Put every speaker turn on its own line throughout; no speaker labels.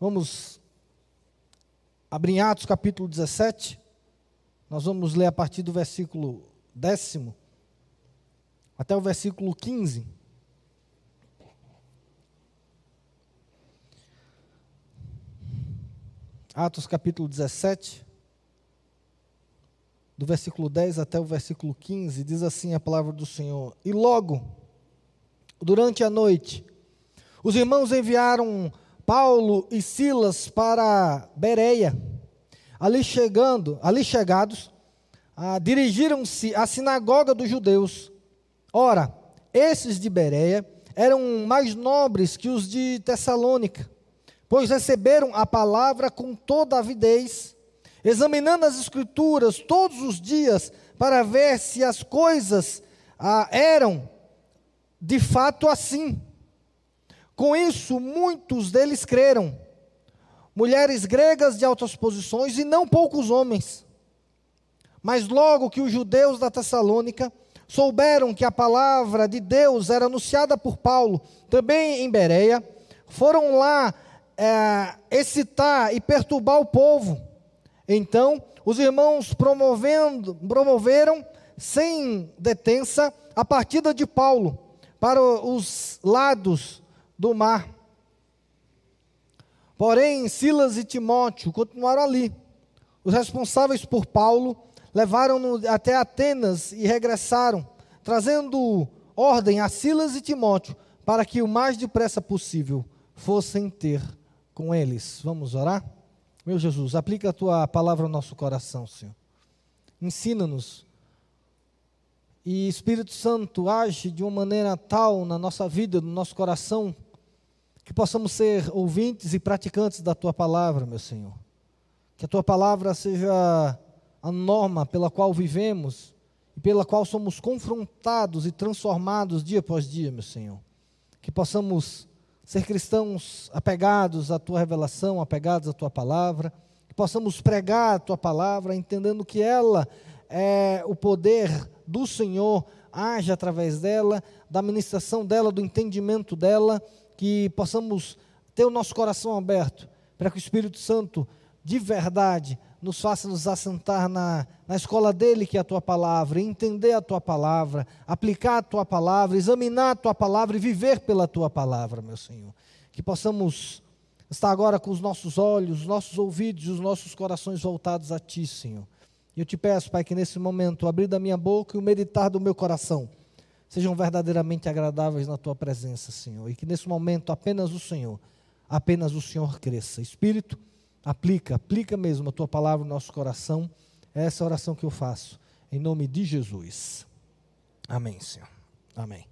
Vamos abrir em Atos capítulo 17. Nós vamos ler a partir do versículo décimo até o versículo 15. Atos capítulo 17, do versículo 10 até o versículo 15, diz assim a palavra do Senhor: E logo, durante a noite, os irmãos enviaram Paulo e Silas para Bereia. Ali chegando, ali chegados, ah, dirigiram-se à sinagoga dos judeus. Ora, esses de Bereia eram mais nobres que os de Tessalônica, pois receberam a palavra com toda avidez, examinando as escrituras todos os dias para ver se as coisas ah, eram de fato assim. Com isso, muitos deles creram, mulheres gregas de altas posições e não poucos homens. Mas logo que os judeus da Tessalônica souberam que a palavra de Deus era anunciada por Paulo, também em Bereia, foram lá é, excitar e perturbar o povo. Então, os irmãos promovendo, promoveram, sem detença, a partida de Paulo para os lados do mar. Porém, Silas e Timóteo continuaram ali. Os responsáveis por Paulo levaram-no até Atenas e regressaram, trazendo ordem a Silas e Timóteo para que o mais depressa possível fossem ter com eles. Vamos orar? Meu Jesus, aplica a tua palavra ao nosso coração, Senhor. Ensina-nos. E Espírito Santo, age de uma maneira tal na nossa vida, no nosso coração, que possamos ser ouvintes e praticantes da tua palavra, meu Senhor. Que a tua palavra seja a norma pela qual vivemos e pela qual somos confrontados e transformados dia após dia, meu Senhor. Que possamos ser cristãos apegados à tua revelação, apegados à tua palavra, que possamos pregar a tua palavra, entendendo que ela é o poder do Senhor, age através dela, da ministração dela, do entendimento dela que possamos ter o nosso coração aberto para que o Espírito Santo, de verdade, nos faça nos assentar na, na escola dele, que é a tua palavra, entender a tua palavra, aplicar a tua palavra, examinar a tua palavra e viver pela tua palavra, meu Senhor. Que possamos estar agora com os nossos olhos, os nossos ouvidos e os nossos corações voltados a ti, Senhor. E eu te peço, Pai, que nesse momento abrir da minha boca e o meditar do meu coração sejam verdadeiramente agradáveis na tua presença, Senhor. E que nesse momento apenas o Senhor, apenas o Senhor cresça. Espírito, aplica, aplica mesmo a tua palavra no nosso coração. É essa oração que eu faço, em nome de Jesus. Amém, Senhor. Amém.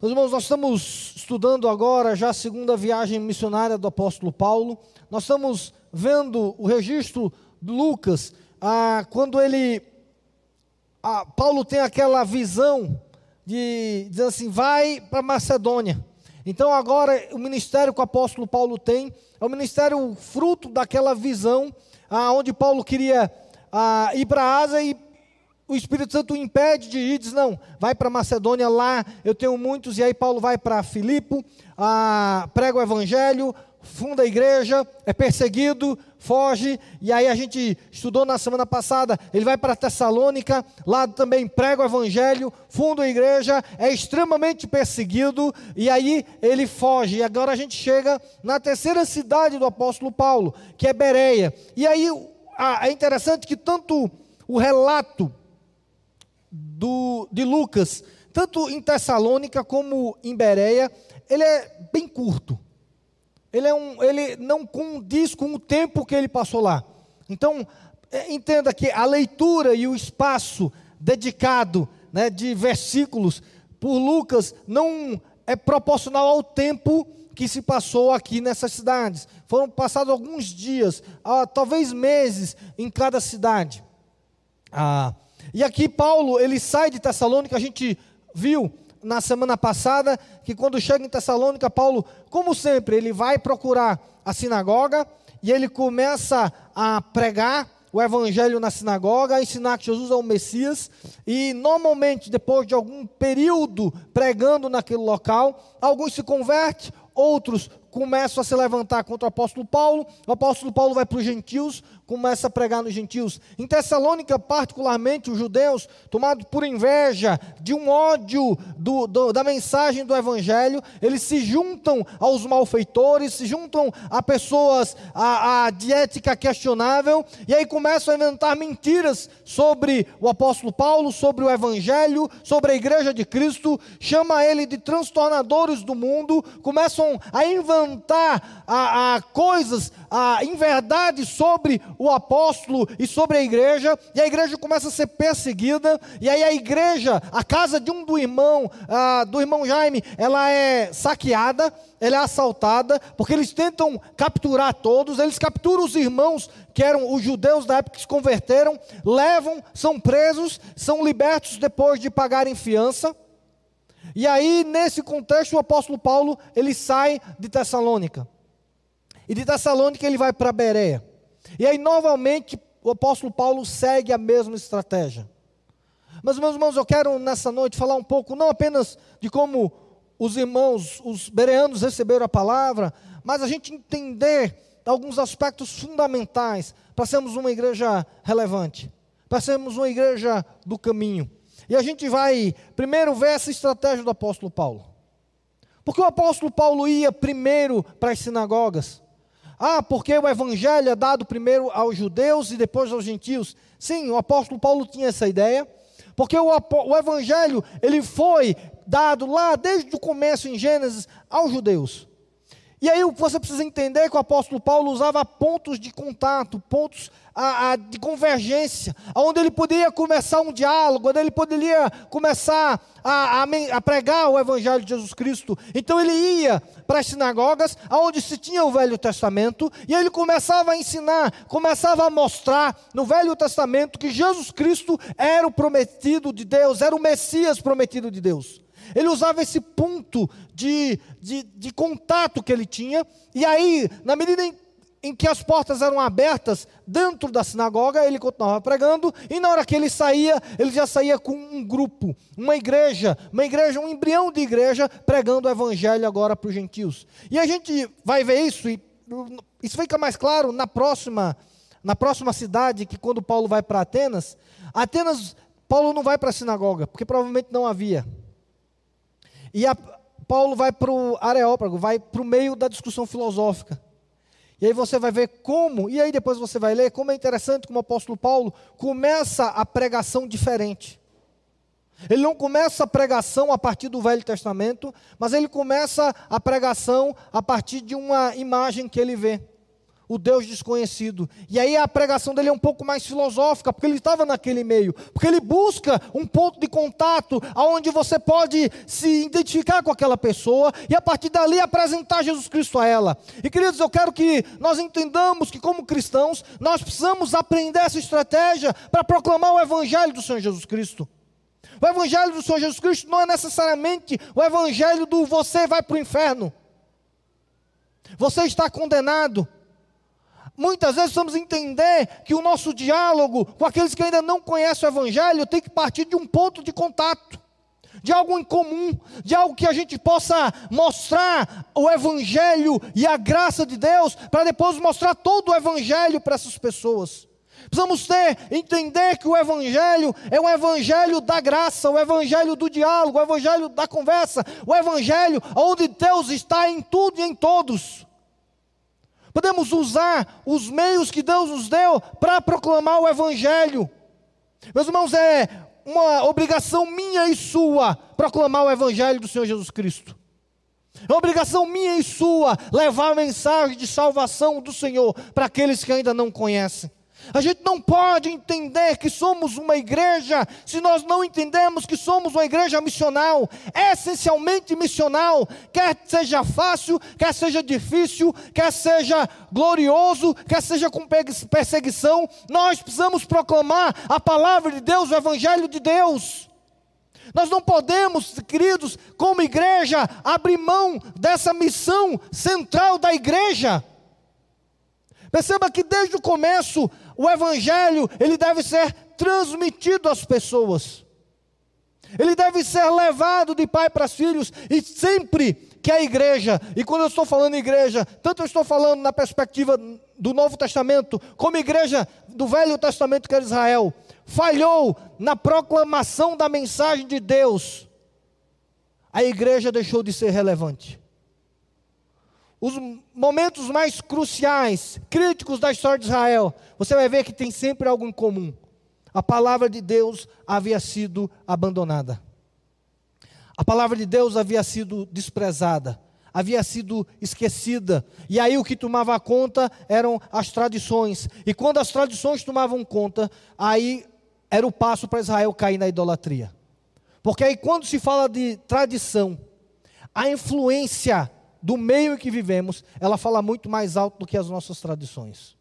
Meus irmãos, nós estamos estudando agora já a segunda viagem missionária do apóstolo Paulo. Nós estamos vendo o registro de Lucas, ah, quando ele ah, Paulo tem aquela visão de dizer assim: vai para Macedônia. Então, agora, o ministério que o apóstolo Paulo tem é o ministério fruto daquela visão, ah, onde Paulo queria ah, ir para a Ásia e o Espírito Santo o impede de ir, diz: não, vai para Macedônia, lá eu tenho muitos. E aí, Paulo vai para Filipe, prega o evangelho, funda a igreja, é perseguido, foge, e aí a gente estudou na semana passada, ele vai para Tessalônica, lá também prega o evangelho, funda a igreja, é extremamente perseguido, e aí ele foge. E agora a gente chega na terceira cidade do apóstolo Paulo, que é Bereia. E aí é interessante que tanto o relato do, de Lucas, tanto em Tessalônica como em Bereia, ele é bem curto ele, é um, ele não condiz com o tempo que ele passou lá. Então, é, entenda que a leitura e o espaço dedicado né, de versículos por Lucas não é proporcional ao tempo que se passou aqui nessas cidades. Foram passados alguns dias, ah, talvez meses em cada cidade. Ah, e aqui Paulo, ele sai de Tessalônica, a gente viu na semana passada que quando chega em Tessalônica, Paulo, como sempre, ele vai procurar a sinagoga e ele começa a pregar o evangelho na sinagoga, a ensinar que Jesus é o Messias, e normalmente, depois de algum período pregando naquele local, alguns se convertem, outros começam a se levantar contra o apóstolo Paulo. O apóstolo Paulo vai para os gentios, começa a pregar nos gentios. Em Tessalônica, particularmente, os judeus, tomados por inveja, de um ódio do, do, da mensagem do evangelho, eles se juntam aos malfeitores, se juntam a pessoas a, a, de ética questionável, e aí começam a inventar mentiras sobre o apóstolo Paulo, sobre o evangelho, sobre a igreja de Cristo, chama ele de transtornadores do mundo, começam a inventar a, a coisas, a inverdade sobre o apóstolo e sobre a igreja, e a igreja começa a ser perseguida, e aí a igreja, a casa de um do irmão, ah, do irmão Jaime, ela é saqueada, ela é assaltada, porque eles tentam capturar todos, eles capturam os irmãos que eram os judeus da época que se converteram, levam, são presos, são libertos depois de pagarem fiança. E aí, nesse contexto, o apóstolo Paulo, ele sai de Tessalônica. E de Tessalônica ele vai para Bereia. E aí, novamente, o apóstolo Paulo segue a mesma estratégia. Mas, meus irmãos, eu quero nessa noite falar um pouco, não apenas de como os irmãos, os bereanos receberam a palavra, mas a gente entender alguns aspectos fundamentais para sermos uma igreja relevante, para sermos uma igreja do caminho. E a gente vai primeiro ver essa estratégia do apóstolo Paulo. Porque o apóstolo Paulo ia primeiro para as sinagogas. Ah, porque o evangelho é dado primeiro aos judeus e depois aos gentios. Sim, o apóstolo Paulo tinha essa ideia. Porque o, o evangelho, ele foi dado lá desde o começo em Gênesis aos judeus. E aí você precisa entender que o apóstolo Paulo usava pontos de contato, pontos a, a, de convergência, onde ele poderia começar um diálogo, onde ele poderia começar a, a, pregar o Evangelho de Jesus Cristo. Então ele ia para as sinagogas, onde se tinha o Velho Testamento, e ele começava a ensinar, começava a mostrar no Velho Testamento que Jesus Cristo era o prometido de Deus, era o Messias prometido de Deus. Ele usava esse ponto de, de, de contato que ele tinha, e aí, na medida em, em que as portas eram abertas dentro da sinagoga, ele continuava pregando, e na hora que ele saía, ele já saía com um grupo, uma igreja, uma igreja, um embrião de igreja, pregando o evangelho agora para os gentios. E a gente vai ver isso, e isso fica mais claro na próxima, na próxima cidade, que quando Paulo vai para Atenas, Atenas, Paulo não vai para a sinagoga, porque provavelmente não havia. E a, Paulo vai para o Areópago, vai para o meio da discussão filosófica. E aí você vai ver como, e aí depois você vai ler, como é interessante como o apóstolo Paulo começa a pregação diferente. Ele não começa a pregação a partir do Velho Testamento, mas ele começa a pregação a partir de uma imagem que ele vê o Deus desconhecido. E aí a pregação dele é um pouco mais filosófica, porque ele estava naquele meio, porque ele busca um ponto de contato aonde você pode se identificar com aquela pessoa e a partir dali apresentar Jesus Cristo a ela. E queridos, eu quero que nós entendamos que como cristãos, nós precisamos aprender essa estratégia para proclamar o evangelho do Senhor Jesus Cristo. O evangelho do Senhor Jesus Cristo não é necessariamente o evangelho do você vai para o inferno. Você está condenado. Muitas vezes precisamos entender que o nosso diálogo com aqueles que ainda não conhecem o Evangelho tem que partir de um ponto de contato, de algo em comum, de algo que a gente possa mostrar o Evangelho e a graça de Deus, para depois mostrar todo o Evangelho para essas pessoas. Precisamos ter, entender que o Evangelho é o Evangelho da graça, o Evangelho do diálogo, o Evangelho da conversa, o Evangelho onde Deus está em tudo e em todos. Podemos usar os meios que Deus nos deu para proclamar o Evangelho. Meus irmãos, é uma obrigação minha e sua proclamar o Evangelho do Senhor Jesus Cristo. É obrigação minha e sua levar a mensagem de salvação do Senhor para aqueles que ainda não conhecem. A gente não pode entender que somos uma igreja se nós não entendemos que somos uma igreja missional, essencialmente missional, quer seja fácil, quer seja difícil, quer seja glorioso, quer seja com perseguição, nós precisamos proclamar a palavra de Deus, o evangelho de Deus. Nós não podemos, queridos, como igreja, abrir mão dessa missão central da igreja. Perceba que desde o começo o evangelho, ele deve ser transmitido às pessoas. Ele deve ser levado de pai para filhos e sempre que a igreja, e quando eu estou falando igreja, tanto eu estou falando na perspectiva do Novo Testamento, como igreja do Velho Testamento que era Israel, falhou na proclamação da mensagem de Deus, a igreja deixou de ser relevante. Os momentos mais cruciais, críticos da história de Israel, você vai ver que tem sempre algo em comum. A palavra de Deus havia sido abandonada. A palavra de Deus havia sido desprezada, havia sido esquecida. E aí o que tomava conta eram as tradições. E quando as tradições tomavam conta, aí era o passo para Israel cair na idolatria. Porque aí quando se fala de tradição, a influência do meio em que vivemos, ela fala muito mais alto do que as nossas tradições.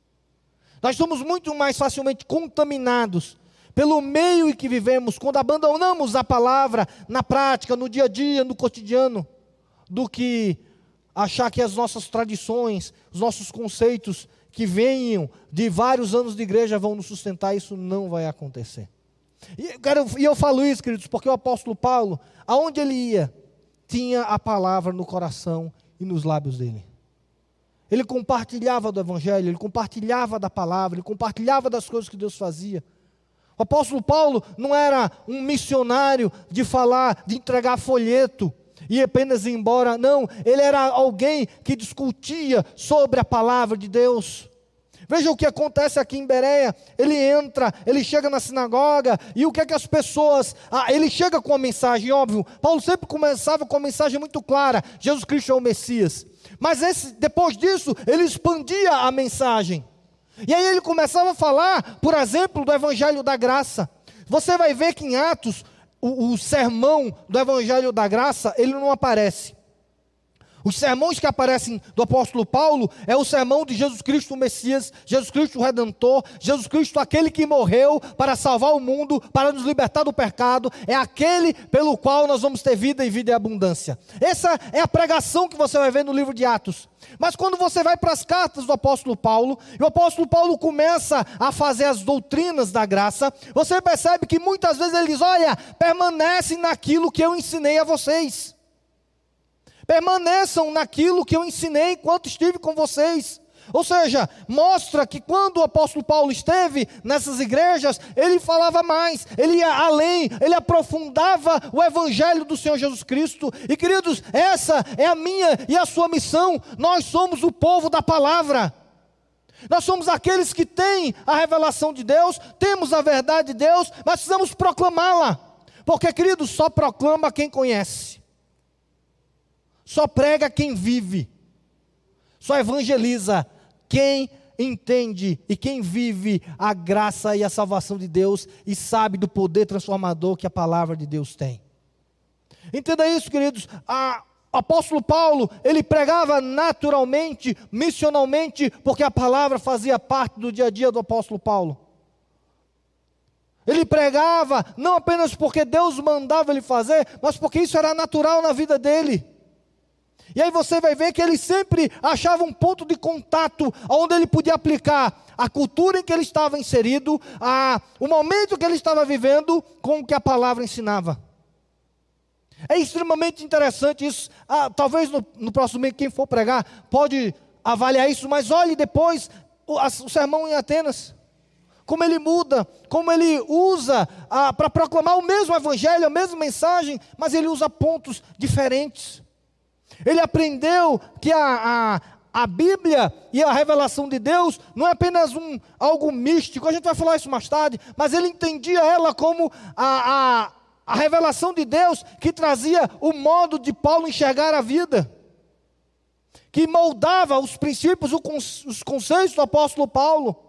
Nós somos muito mais facilmente contaminados pelo meio em que vivemos, quando abandonamos a palavra na prática, no dia a dia, no cotidiano, do que achar que as nossas tradições, os nossos conceitos que venham de vários anos de igreja vão nos sustentar, isso não vai acontecer. E, e eu falo isso, queridos, porque o apóstolo Paulo, aonde ele ia, tinha a palavra no coração e nos lábios dele. Ele compartilhava do evangelho, ele compartilhava da palavra, ele compartilhava das coisas que Deus fazia. O apóstolo Paulo não era um missionário de falar, de entregar folheto e apenas ir embora. Não, ele era alguém que discutia sobre a palavra de Deus. Veja o que acontece aqui em Bereia. Ele entra, ele chega na sinagoga, e o que é que as pessoas. Ah, ele chega com a mensagem, óbvio. Paulo sempre começava com uma mensagem muito clara: Jesus Cristo é o Messias. Mas esse, depois disso, ele expandia a mensagem. E aí ele começava a falar, por exemplo, do Evangelho da Graça. Você vai ver que em Atos, o, o sermão do Evangelho da Graça, ele não aparece. Os sermões que aparecem do apóstolo Paulo é o sermão de Jesus Cristo o Messias, Jesus Cristo o Redentor, Jesus Cristo aquele que morreu para salvar o mundo, para nos libertar do pecado, é aquele pelo qual nós vamos ter vida e vida em abundância. Essa é a pregação que você vai ver no livro de Atos. Mas quando você vai para as cartas do apóstolo Paulo, e o apóstolo Paulo começa a fazer as doutrinas da graça, você percebe que muitas vezes ele diz: Olha, permanece naquilo que eu ensinei a vocês. Permaneçam naquilo que eu ensinei enquanto estive com vocês. Ou seja, mostra que quando o apóstolo Paulo esteve nessas igrejas, ele falava mais, ele ia além, ele aprofundava o evangelho do Senhor Jesus Cristo. E queridos, essa é a minha e a sua missão. Nós somos o povo da palavra. Nós somos aqueles que têm a revelação de Deus, temos a verdade de Deus, mas precisamos proclamá-la. Porque, queridos, só proclama quem conhece. Só prega quem vive. Só evangeliza quem entende e quem vive a graça e a salvação de Deus e sabe do poder transformador que a palavra de Deus tem. Entenda isso, queridos. A, apóstolo Paulo, ele pregava naturalmente, missionalmente, porque a palavra fazia parte do dia a dia do apóstolo Paulo. Ele pregava não apenas porque Deus mandava ele fazer, mas porque isso era natural na vida dele. E aí você vai ver que ele sempre achava um ponto de contato onde ele podia aplicar a cultura em que ele estava inserido, a, o momento que ele estava vivendo com o que a palavra ensinava. É extremamente interessante isso. Ah, talvez no, no próximo mês, quem for pregar, pode avaliar isso, mas olhe depois o, a, o sermão em Atenas. Como ele muda, como ele usa ah, para proclamar o mesmo evangelho, a mesma mensagem, mas ele usa pontos diferentes. Ele aprendeu que a, a, a Bíblia e a revelação de Deus não é apenas um, algo místico, a gente vai falar isso mais tarde, mas ele entendia ela como a, a, a revelação de Deus que trazia o modo de Paulo enxergar a vida, que moldava os princípios, os conceitos do apóstolo Paulo.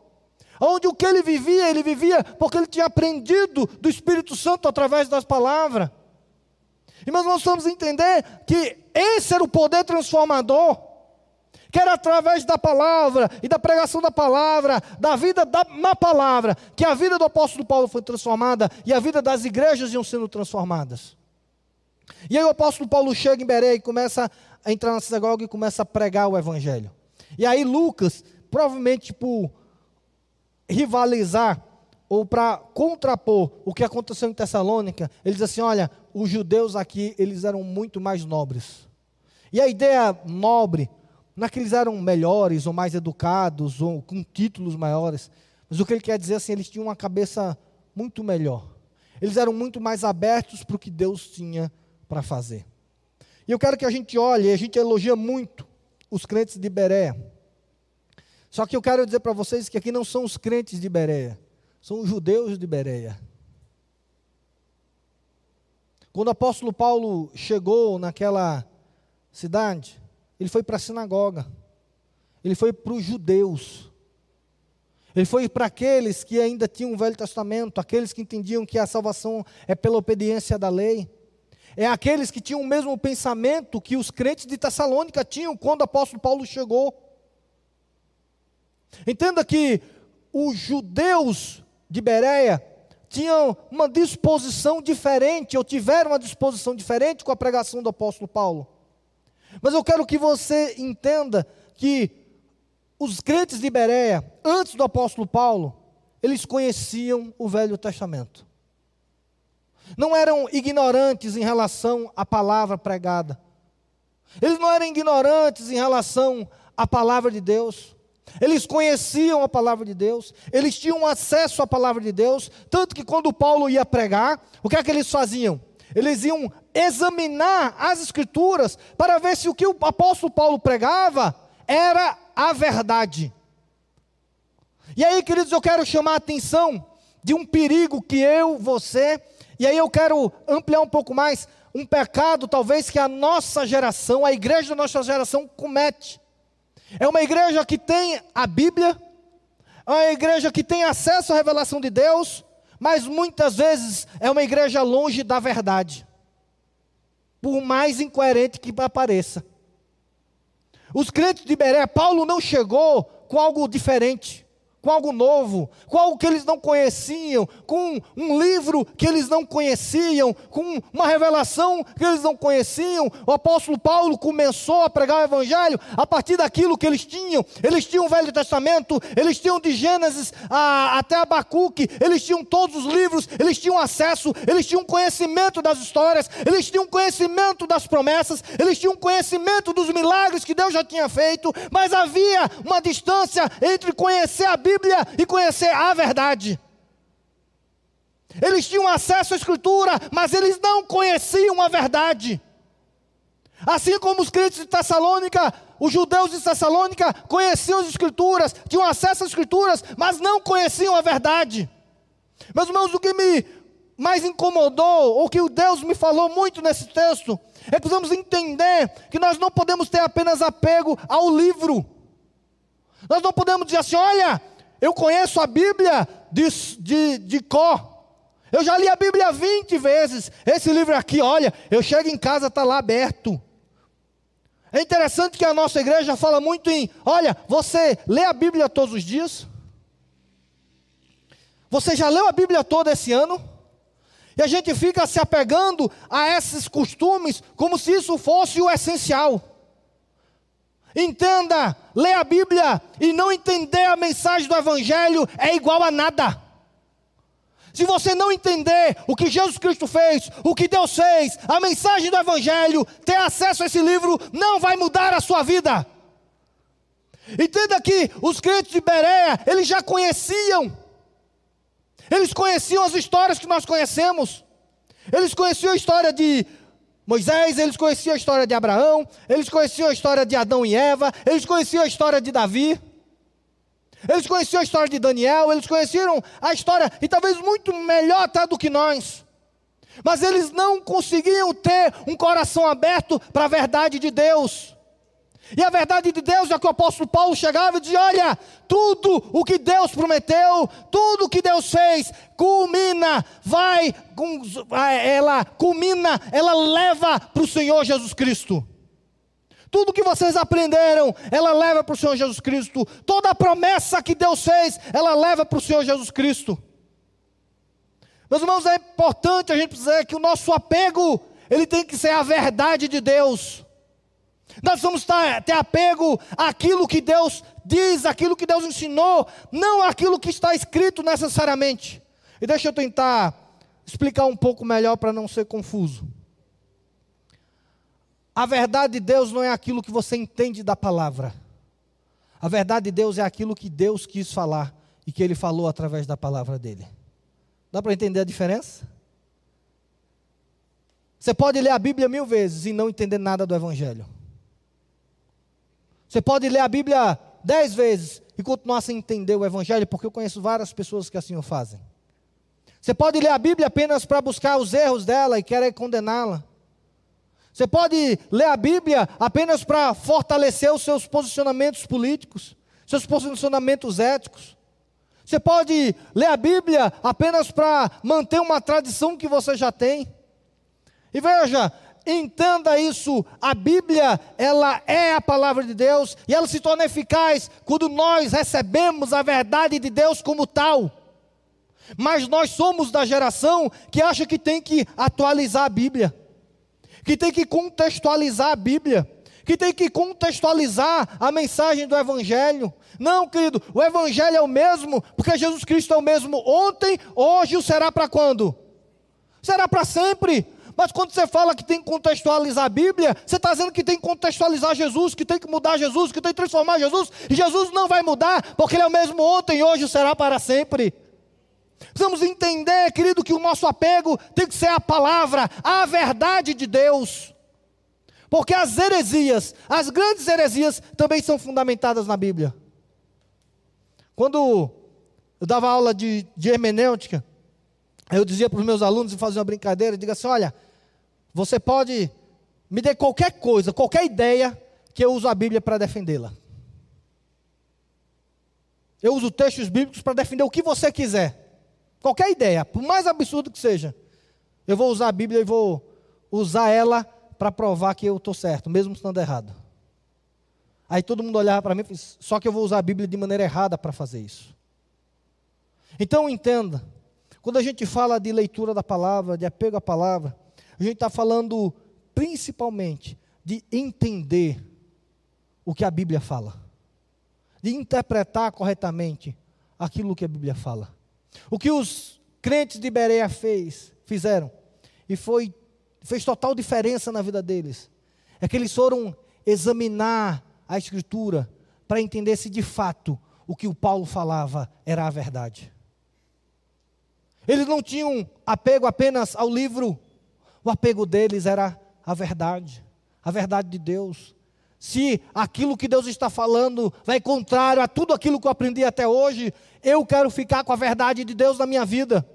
Onde o que ele vivia, ele vivia porque ele tinha aprendido do Espírito Santo através das palavras. E nós vamos entender que esse era o poder transformador, que era através da palavra e da pregação da palavra, da vida da, na palavra, que a vida do apóstolo Paulo foi transformada e a vida das igrejas iam sendo transformadas. E aí o apóstolo Paulo chega em Beré e começa a entrar na sinagoga e começa a pregar o evangelho. E aí Lucas, provavelmente por rivalizar ou para contrapor o que aconteceu em Tessalônica, ele diz assim: olha, os judeus aqui, eles eram muito mais nobres. E a ideia nobre, não é que eles eram melhores ou mais educados ou com títulos maiores, mas o que ele quer dizer assim, eles tinham uma cabeça muito melhor. Eles eram muito mais abertos para o que Deus tinha para fazer. E eu quero que a gente olhe, a gente elogia muito os crentes de Berea. Só que eu quero dizer para vocês que aqui não são os crentes de Berea, são os judeus de Berea. Quando o apóstolo Paulo chegou naquela cidade, ele foi para a sinagoga, ele foi para os judeus, ele foi para aqueles que ainda tinham o Velho Testamento, aqueles que entendiam que a salvação é pela obediência da lei. É aqueles que tinham o mesmo pensamento que os crentes de Tessalônica tinham quando o apóstolo Paulo chegou. Entenda que os judeus de Bereia tinham uma disposição diferente, ou tiveram uma disposição diferente com a pregação do apóstolo Paulo. Mas eu quero que você entenda que os crentes de Bereia, antes do apóstolo Paulo, eles conheciam o Velho Testamento. Não eram ignorantes em relação à palavra pregada. Eles não eram ignorantes em relação à palavra de Deus. Eles conheciam a palavra de Deus, eles tinham acesso à palavra de Deus, tanto que quando Paulo ia pregar, o que é que eles faziam? Eles iam examinar as escrituras para ver se o que o apóstolo Paulo pregava era a verdade. E aí, queridos, eu quero chamar a atenção de um perigo que eu, você, e aí eu quero ampliar um pouco mais, um pecado talvez que a nossa geração, a igreja da nossa geração comete. É uma igreja que tem a Bíblia, é uma igreja que tem acesso à revelação de Deus, mas muitas vezes é uma igreja longe da verdade, por mais incoerente que pareça. Os crentes de Beré, Paulo não chegou com algo diferente com algo novo, com algo que eles não conheciam, com um livro que eles não conheciam, com uma revelação que eles não conheciam. O apóstolo Paulo começou a pregar o evangelho a partir daquilo que eles tinham. Eles tinham o Velho Testamento, eles tinham de Gênesis a, até Abacuque, eles tinham todos os livros, eles tinham acesso, eles tinham conhecimento das histórias, eles tinham conhecimento das promessas, eles tinham conhecimento dos milagres que Deus já tinha feito, mas havia uma distância entre conhecer a Bíblia Bíblia e conhecer a verdade. Eles tinham acesso à Escritura, mas eles não conheciam a verdade. Assim como os crentes de Tessalônica, os judeus de Tessalônica conheciam as Escrituras, tinham acesso às Escrituras, mas não conheciam a verdade. Meus irmãos, o que me mais incomodou, ou que o Deus me falou muito nesse texto, é que precisamos entender que nós não podemos ter apenas apego ao livro. Nós não podemos dizer assim: olha, eu conheço a Bíblia de, de, de Có. Eu já li a Bíblia 20 vezes. Esse livro aqui, olha, eu chego em casa, está lá aberto. É interessante que a nossa igreja fala muito em: olha, você lê a Bíblia todos os dias? Você já leu a Bíblia toda esse ano? E a gente fica se apegando a esses costumes como se isso fosse o essencial. Entenda, ler a Bíblia e não entender a mensagem do Evangelho é igual a nada. Se você não entender o que Jesus Cristo fez, o que Deus fez, a mensagem do Evangelho, ter acesso a esse livro não vai mudar a sua vida. Entenda que os crentes de Berea, eles já conheciam, eles conheciam as histórias que nós conhecemos, eles conheciam a história de Moisés, eles conheciam a história de Abraão, eles conheciam a história de Adão e Eva, eles conheciam a história de Davi, eles conheciam a história de Daniel, eles conheceram a história, e talvez muito melhor até do que nós. Mas eles não conseguiam ter um coração aberto para a verdade de Deus. E a verdade de Deus é que o apóstolo Paulo chegava e dizia: Olha, tudo o que Deus prometeu, tudo o que Deus fez, culmina, vai, ela culmina, ela leva para o Senhor Jesus Cristo. Tudo que vocês aprenderam, ela leva para o Senhor Jesus Cristo. Toda a promessa que Deus fez, ela leva para o Senhor Jesus Cristo. Meus irmãos, é importante a gente dizer que o nosso apego, ele tem que ser a verdade de Deus. Nós vamos ter apego àquilo que Deus diz, aquilo que Deus ensinou, não aquilo que está escrito necessariamente. E deixa eu tentar explicar um pouco melhor para não ser confuso. A verdade de Deus não é aquilo que você entende da palavra. A verdade de Deus é aquilo que Deus quis falar e que Ele falou através da palavra dele. Dá para entender a diferença? Você pode ler a Bíblia mil vezes e não entender nada do Evangelho. Você pode ler a Bíblia dez vezes e continuar sem entender o Evangelho, porque eu conheço várias pessoas que assim o fazem. Você pode ler a Bíblia apenas para buscar os erros dela e querer condená-la. Você pode ler a Bíblia apenas para fortalecer os seus posicionamentos políticos, seus posicionamentos éticos. Você pode ler a Bíblia apenas para manter uma tradição que você já tem. E veja, entenda isso, a Bíblia, ela é a palavra de Deus e ela se torna eficaz quando nós recebemos a verdade de Deus como tal. Mas nós somos da geração que acha que tem que atualizar a Bíblia que tem que contextualizar a Bíblia, que tem que contextualizar a mensagem do Evangelho. Não, querido, o Evangelho é o mesmo, porque Jesus Cristo é o mesmo ontem, hoje e será para quando? Será para sempre. Mas quando você fala que tem que contextualizar a Bíblia, você está dizendo que tem que contextualizar Jesus, que tem que mudar Jesus, que tem que transformar Jesus, e Jesus não vai mudar, porque Ele é o mesmo ontem, hoje será para sempre. Precisamos entender, querido, que o nosso apego tem que ser a palavra, a verdade de Deus. Porque as heresias, as grandes heresias, também são fundamentadas na Bíblia. Quando eu dava aula de, de hermenêutica, eu dizia para os meus alunos e fazia uma brincadeira, diga assim: olha, você pode me dar qualquer coisa, qualquer ideia, que eu uso a Bíblia para defendê-la. Eu uso textos bíblicos para defender o que você quiser. Qualquer ideia, por mais absurdo que seja, eu vou usar a Bíblia e vou usar ela para provar que eu estou certo, mesmo estando errado. Aí todo mundo olhava para mim e disse, só que eu vou usar a Bíblia de maneira errada para fazer isso. Então entenda, quando a gente fala de leitura da palavra, de apego à palavra, a gente está falando principalmente de entender o que a Bíblia fala, de interpretar corretamente aquilo que a Bíblia fala. O que os crentes de Bereia fez, fizeram, e foi, fez total diferença na vida deles, é que eles foram examinar a Escritura para entender se de fato o que o Paulo falava era a verdade. Eles não tinham apego apenas ao livro, o apego deles era a verdade, a verdade de Deus. Se aquilo que Deus está falando vai contrário a tudo aquilo que eu aprendi até hoje, eu quero ficar com a verdade de Deus na minha vida.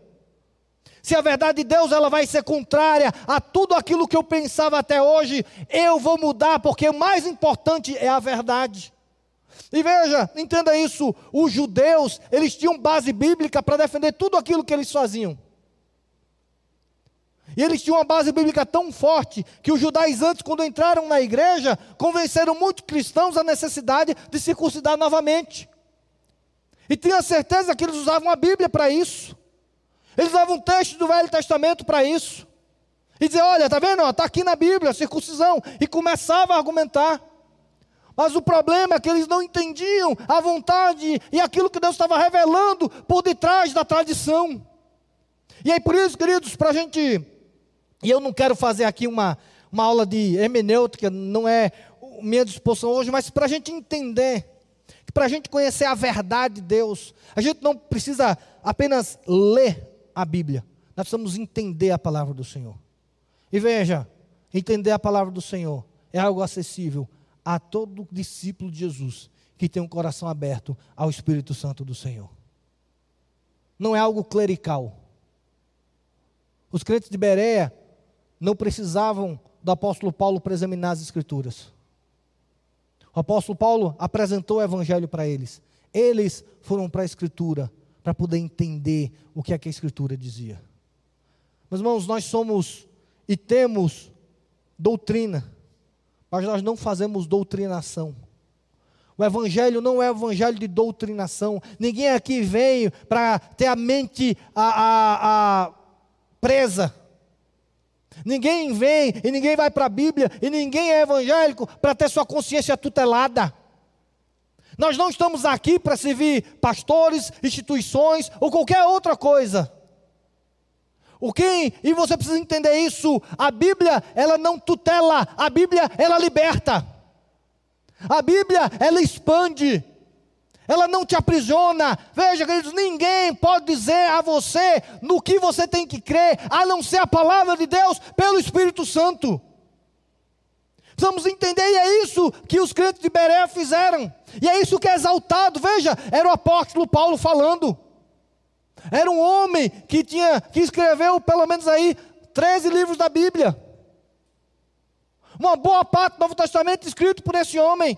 Se a verdade de Deus ela vai ser contrária a tudo aquilo que eu pensava até hoje, eu vou mudar, porque o mais importante é a verdade. E veja, entenda isso, os judeus, eles tinham base bíblica para defender tudo aquilo que eles faziam. E eles tinham uma base bíblica tão forte que os judaizantes, quando entraram na igreja, convenceram muitos cristãos da necessidade de circuncidar novamente. E tinha certeza que eles usavam a Bíblia para isso. Eles usavam um texto do Velho Testamento para isso. E dizer, olha, está vendo? Está aqui na Bíblia, circuncisão. E começava a argumentar. Mas o problema é que eles não entendiam a vontade e aquilo que Deus estava revelando por detrás da tradição. E aí, por isso, queridos, para a gente. E eu não quero fazer aqui uma, uma aula de hermenêutica, não é minha disposição hoje, mas para a gente entender para a gente conhecer a verdade de Deus, a gente não precisa apenas ler a Bíblia, nós precisamos entender a palavra do Senhor. E veja, entender a palavra do Senhor é algo acessível a todo discípulo de Jesus que tem um coração aberto ao Espírito Santo do Senhor. Não é algo clerical. Os crentes de Berea não precisavam do apóstolo Paulo para examinar as Escrituras. O apóstolo Paulo apresentou o evangelho para eles. Eles foram para a escritura para poder entender o que, é que a escritura dizia. Meus irmãos, nós somos e temos doutrina, mas nós não fazemos doutrinação. O evangelho não é evangelho de doutrinação. Ninguém aqui veio para ter a mente a, a, a presa Ninguém vem e ninguém vai para a Bíblia e ninguém é evangélico para ter sua consciência tutelada. Nós não estamos aqui para servir pastores, instituições ou qualquer outra coisa. O que? E você precisa entender isso. A Bíblia, ela não tutela, a Bíblia, ela liberta. A Bíblia, ela expande. Ela não te aprisiona. Veja, queridos, ninguém pode dizer a você no que você tem que crer, a não ser a palavra de Deus pelo Espírito Santo. Precisamos entender, e é isso que os crentes de Berea fizeram. E é isso que é exaltado. Veja, era o apóstolo Paulo falando. Era um homem que tinha que escreveu pelo menos aí 13 livros da Bíblia. Uma boa parte do Novo Testamento escrito por esse homem.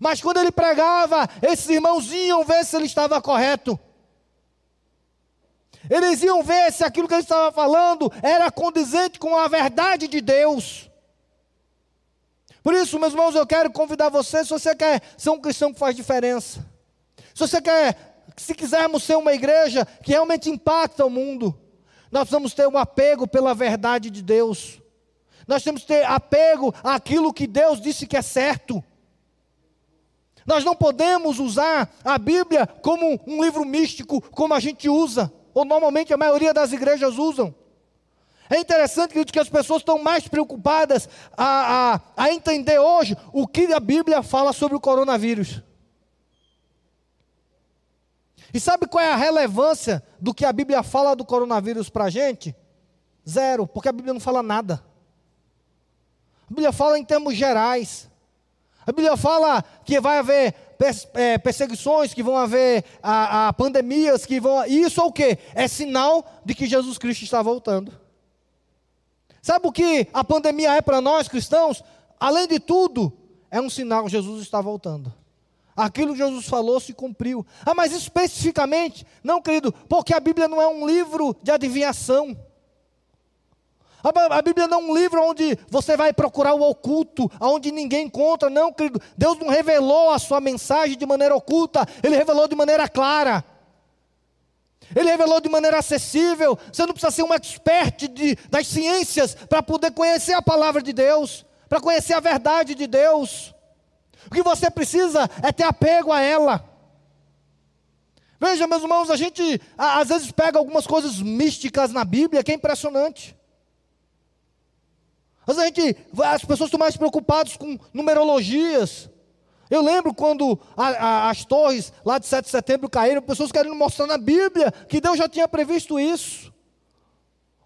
Mas quando ele pregava, esses irmãos iam ver se ele estava correto. Eles iam ver se aquilo que ele estava falando era condizente com a verdade de Deus. Por isso, meus irmãos, eu quero convidar você, se você quer ser um cristão que faz diferença, se você quer se quisermos ser uma igreja que realmente impacta o mundo, nós precisamos ter um apego pela verdade de Deus. Nós temos que ter apego àquilo que Deus disse que é certo. Nós não podemos usar a Bíblia como um livro místico, como a gente usa, ou normalmente a maioria das igrejas usam. É interessante querido, que as pessoas estão mais preocupadas a, a, a entender hoje o que a Bíblia fala sobre o coronavírus. E sabe qual é a relevância do que a Bíblia fala do coronavírus para a gente? Zero, porque a Bíblia não fala nada. A Bíblia fala em termos gerais. A Bíblia fala que vai haver é, perseguições, que vão haver a, a pandemias, que vão. Isso é o que? É sinal de que Jesus Cristo está voltando. Sabe o que a pandemia é para nós cristãos? Além de tudo, é um sinal que Jesus está voltando. Aquilo que Jesus falou se cumpriu. Ah, mas especificamente, não, querido, porque a Bíblia não é um livro de adivinhação. A Bíblia não é um livro onde você vai procurar o oculto, onde ninguém encontra. Não, querido. Deus não revelou a sua mensagem de maneira oculta, Ele revelou de maneira clara. Ele revelou de maneira acessível. Você não precisa ser um expert de, das ciências para poder conhecer a palavra de Deus, para conhecer a verdade de Deus. O que você precisa é ter apego a ela. Veja, meus irmãos, a gente às vezes pega algumas coisas místicas na Bíblia que é impressionante. Às vezes a gente, as pessoas estão mais preocupadas com numerologias. Eu lembro quando a, a, as torres lá de 7 de setembro caíram, pessoas querendo mostrar na Bíblia que Deus já tinha previsto isso.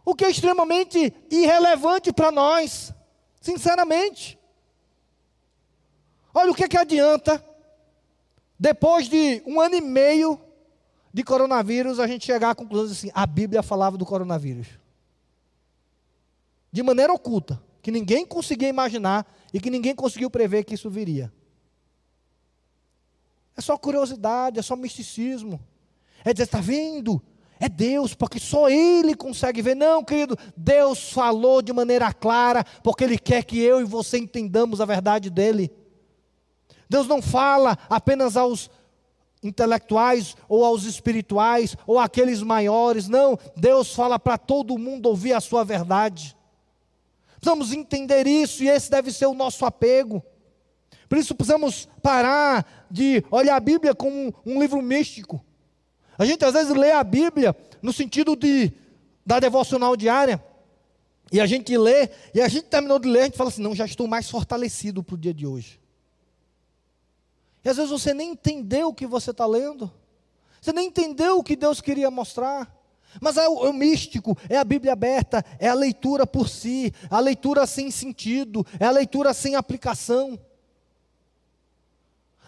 O que é extremamente irrelevante para nós, sinceramente. Olha o que, que adianta, depois de um ano e meio de coronavírus, a gente chegar à conclusão assim: a Bíblia falava do coronavírus. De maneira oculta, que ninguém conseguia imaginar e que ninguém conseguiu prever que isso viria. É só curiosidade, é só misticismo. É dizer, está vendo? É Deus, porque só Ele consegue ver. Não, querido, Deus falou de maneira clara, porque Ele quer que eu e você entendamos a verdade dEle. Deus não fala apenas aos intelectuais ou aos espirituais ou àqueles maiores, não. Deus fala para todo mundo ouvir a sua verdade. Precisamos entender isso e esse deve ser o nosso apego. Por isso precisamos parar de olhar a Bíblia como um livro místico. A gente às vezes lê a Bíblia no sentido de da devocional diária. E a gente lê, e a gente terminou de ler, a gente fala assim: não, já estou mais fortalecido para o dia de hoje. E às vezes você nem entendeu o que você está lendo. Você nem entendeu o que Deus queria mostrar. Mas é o, é o, místico, é a Bíblia aberta, é a leitura por si, a leitura sem sentido, é a leitura sem aplicação.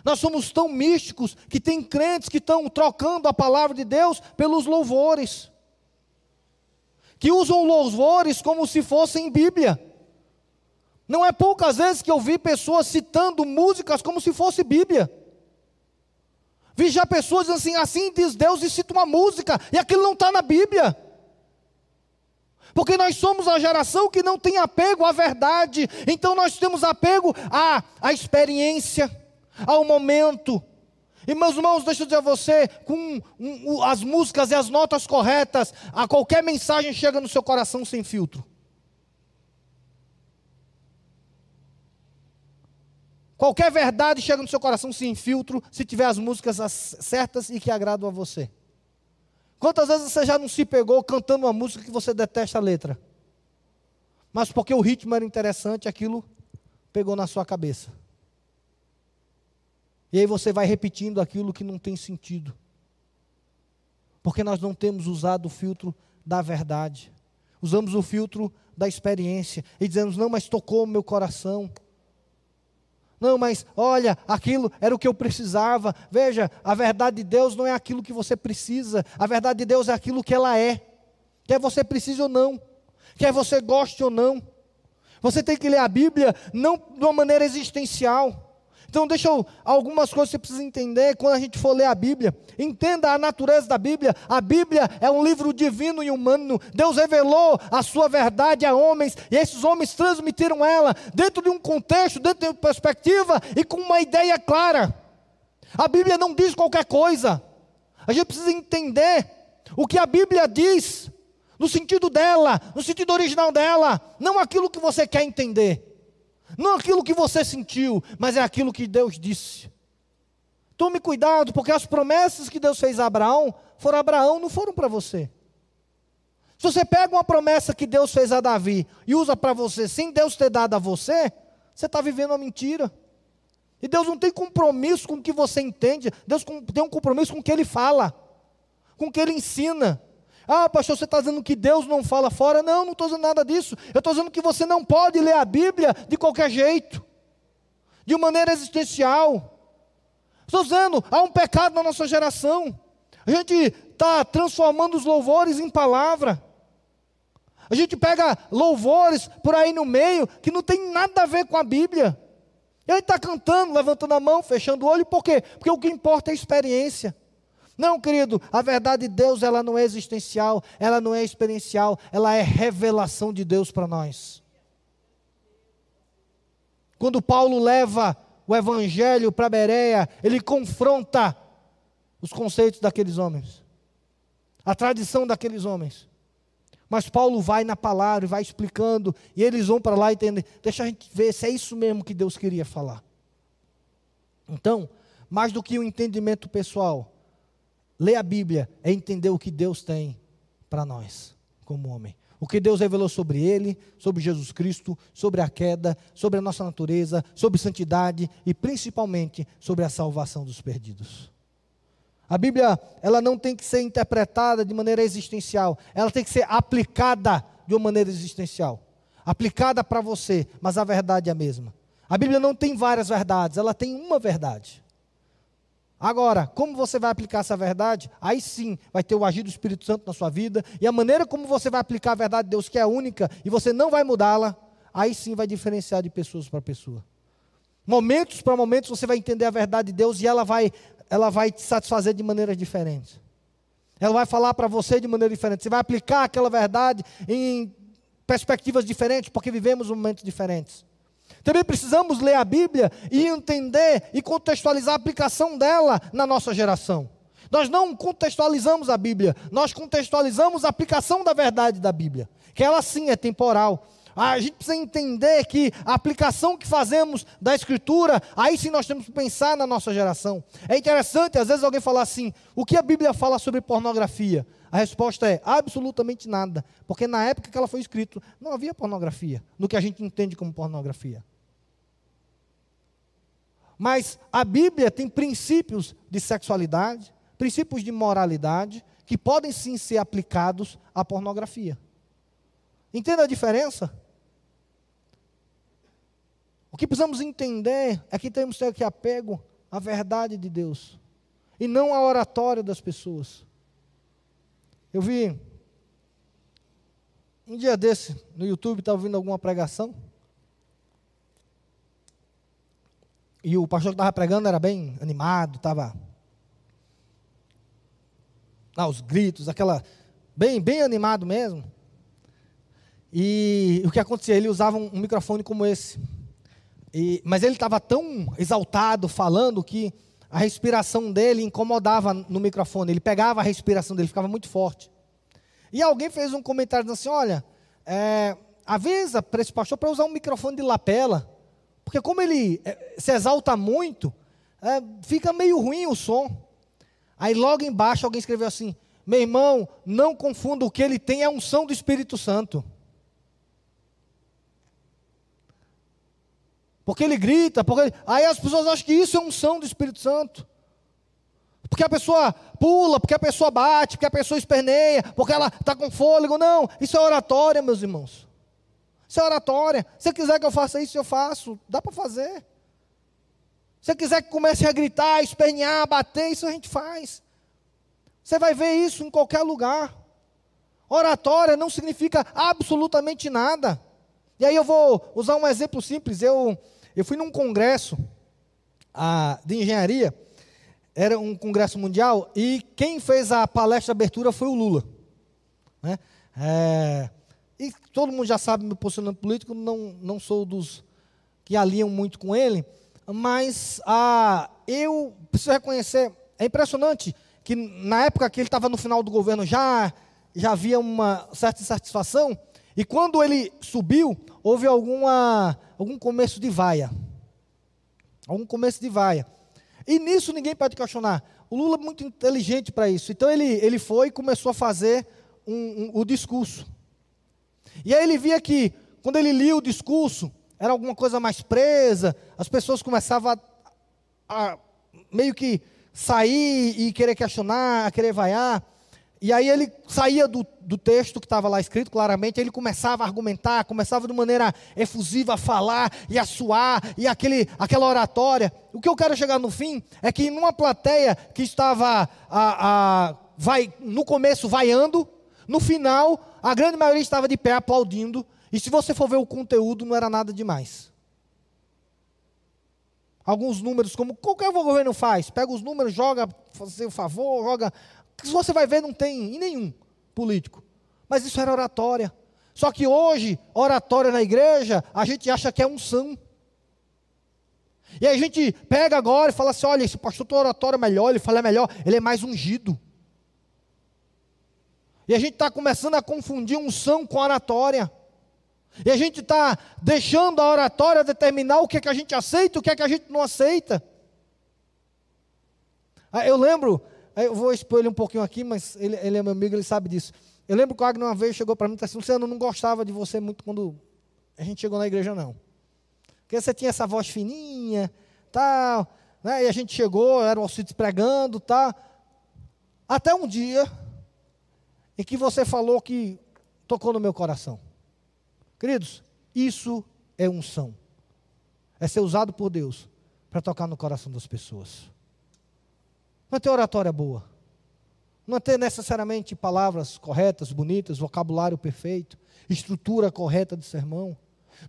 Nós somos tão místicos que tem crentes que estão trocando a palavra de Deus pelos louvores, que usam louvores como se fossem Bíblia. Não é poucas vezes que eu vi pessoas citando músicas como se fosse Bíblia. Vi já pessoas assim, assim diz Deus e cita uma música, e aquilo não está na Bíblia. Porque nós somos a geração que não tem apego à verdade, então nós temos apego à, à experiência, ao momento. E meus irmãos, deixa eu dizer a você, com um, as músicas e as notas corretas, a qualquer mensagem chega no seu coração sem filtro. Qualquer verdade chega no seu coração sem filtro, se tiver as músicas certas e que agradam a você. Quantas vezes você já não se pegou cantando uma música que você detesta a letra? Mas porque o ritmo era interessante, aquilo pegou na sua cabeça. E aí você vai repetindo aquilo que não tem sentido. Porque nós não temos usado o filtro da verdade. Usamos o filtro da experiência e dizemos: não, mas tocou o meu coração. Não, mas olha, aquilo era o que eu precisava. Veja, a verdade de Deus não é aquilo que você precisa. A verdade de Deus é aquilo que ela é. Quer você precise ou não. Quer você goste ou não. Você tem que ler a Bíblia não de uma maneira existencial. Então, deixa eu. Algumas coisas que você precisa entender quando a gente for ler a Bíblia. Entenda a natureza da Bíblia. A Bíblia é um livro divino e humano. Deus revelou a sua verdade a homens, e esses homens transmitiram ela dentro de um contexto, dentro de uma perspectiva e com uma ideia clara. A Bíblia não diz qualquer coisa. A gente precisa entender o que a Bíblia diz, no sentido dela, no sentido original dela, não aquilo que você quer entender. Não aquilo que você sentiu, mas é aquilo que Deus disse. Tome cuidado, porque as promessas que Deus fez a Abraão foram a Abraão, não foram para você. Se você pega uma promessa que Deus fez a Davi e usa para você sem Deus ter dado a você, você está vivendo uma mentira. E Deus não tem compromisso com o que você entende, Deus tem um compromisso com o que Ele fala, com o que Ele ensina. Ah, pastor, você está dizendo que Deus não fala fora? Não, não estou dizendo nada disso. Eu estou dizendo que você não pode ler a Bíblia de qualquer jeito, de maneira existencial. Estou dizendo, há um pecado na nossa geração. A gente está transformando os louvores em palavra. A gente pega louvores por aí no meio que não tem nada a ver com a Bíblia. Ele está cantando, levantando a mão, fechando o olho, por quê? Porque o que importa é a experiência. Não, querido, a verdade de Deus ela não é existencial, ela não é experiencial, ela é revelação de Deus para nós. Quando Paulo leva o evangelho para Bereia, ele confronta os conceitos daqueles homens, a tradição daqueles homens. Mas Paulo vai na palavra e vai explicando, e eles vão para lá e entendem. Deixa a gente ver se é isso mesmo que Deus queria falar. Então, mais do que o entendimento pessoal, Ler a Bíblia é entender o que Deus tem para nós, como homem. O que Deus revelou sobre ele, sobre Jesus Cristo, sobre a queda, sobre a nossa natureza, sobre santidade e principalmente sobre a salvação dos perdidos. A Bíblia, ela não tem que ser interpretada de maneira existencial, ela tem que ser aplicada de uma maneira existencial. Aplicada para você, mas a verdade é a mesma. A Bíblia não tem várias verdades, ela tem uma verdade. Agora, como você vai aplicar essa verdade? Aí sim vai ter o agir do Espírito Santo na sua vida, e a maneira como você vai aplicar a verdade de Deus, que é única, e você não vai mudá-la, aí sim vai diferenciar de pessoas para pessoa. Momentos para momentos você vai entender a verdade de Deus e ela vai, ela vai te satisfazer de maneiras diferentes. Ela vai falar para você de maneira diferente. Você vai aplicar aquela verdade em perspectivas diferentes, porque vivemos momentos diferentes. Também precisamos ler a Bíblia e entender e contextualizar a aplicação dela na nossa geração. Nós não contextualizamos a Bíblia, nós contextualizamos a aplicação da verdade da Bíblia, que ela sim é temporal. A gente precisa entender que a aplicação que fazemos da Escritura, aí sim nós temos que pensar na nossa geração. É interessante, às vezes alguém fala assim: o que a Bíblia fala sobre pornografia? A resposta é absolutamente nada, porque na época que ela foi escrita não havia pornografia, no que a gente entende como pornografia. Mas a Bíblia tem princípios de sexualidade, princípios de moralidade, que podem sim ser aplicados à pornografia. Entenda a diferença? O que precisamos entender é que temos que ter apego à verdade de Deus e não à oratória das pessoas. Eu vi um dia desse no YouTube, estava ouvindo alguma pregação. E o pastor que estava pregando era bem animado, estava. Ah, os gritos, aquela. Bem, bem animado mesmo. E o que acontecia? Ele usava um, microfone como esse. E, mas ele estava tão exaltado falando que a respiração dele incomodava no microfone. Ele pegava a respiração dele, ficava muito forte. E alguém fez um comentário dizendo assim: olha, é, avisa para esse pastor para usar um microfone de lapela. Porque como ele eh, se exalta muito, é, fica meio ruim o som. Aí logo embaixo alguém escreveu assim: Meu irmão, não confunda, o que ele tem é a unção do Espírito Santo. Porque ele grita, porque aí as pessoas acham que isso é unção do Espírito Santo. Porque a pessoa pula, porque a pessoa bate, porque a pessoa esperneia, porque ela está com fôlego. Não, isso é oratória, meus irmãos. Isso é oratória. Se você quiser que eu faça isso, eu faço. Dá para fazer. Se você quiser que comece a gritar, espernear, bater, isso a gente faz. Você vai ver isso em qualquer lugar. Oratória não significa absolutamente nada. E aí eu vou usar um exemplo simples. Eu, eu fui num congresso ah, de engenharia, era um congresso mundial, e quem fez a palestra de abertura foi o Lula. Né? É, e todo mundo já sabe meu posicionamento político, não, não sou dos que aliam muito com ele, mas ah, eu preciso reconhecer, é impressionante que na época que ele estava no final do governo já, já havia uma certa insatisfação, e quando ele subiu, houve alguma, algum começo de vaia. Algum começo de vaia. E nisso ninguém pode questionar. O Lula é muito inteligente para isso. Então ele, ele foi e começou a fazer um, um, o discurso. E aí ele via que, quando ele lia o discurso, era alguma coisa mais presa, as pessoas começavam a, a meio que sair e querer questionar, querer vaiar. E aí ele saía do, do texto que estava lá escrito claramente, ele começava a argumentar, começava de maneira efusiva a falar e a suar, e aquele, aquela oratória. O que eu quero chegar no fim é que numa plateia que estava a, a, vai, no começo vaiando, no final a grande maioria estava de pé aplaudindo, e se você for ver o conteúdo, não era nada demais. Alguns números, como qualquer governo faz, pega os números, joga, fazer o favor, joga que você vai ver não tem em nenhum político. Mas isso era oratória. Só que hoje, oratória na igreja, a gente acha que é unção. E a gente pega agora e fala assim: olha, esse pastor tem oratória melhor, ele fala melhor, ele é mais ungido. E a gente está começando a confundir unção com oratória. E a gente está deixando a oratória determinar o que é que a gente aceita e o que é que a gente não aceita. Ah, eu lembro eu vou expor ele um pouquinho aqui, mas ele, ele é meu amigo, ele sabe disso. Eu lembro que o Agno uma vez chegou para mim e disse assim, Luciano, eu não gostava de você muito quando a gente chegou na igreja, não. Porque você tinha essa voz fininha, tal, né? e a gente chegou, era o Alcides pregando, tá? Até um dia em que você falou que tocou no meu coração. Queridos, isso é unção. É ser usado por Deus para tocar no coração das pessoas. Não é ter oratória boa. Não é ter necessariamente palavras corretas, bonitas, vocabulário perfeito, estrutura correta de sermão.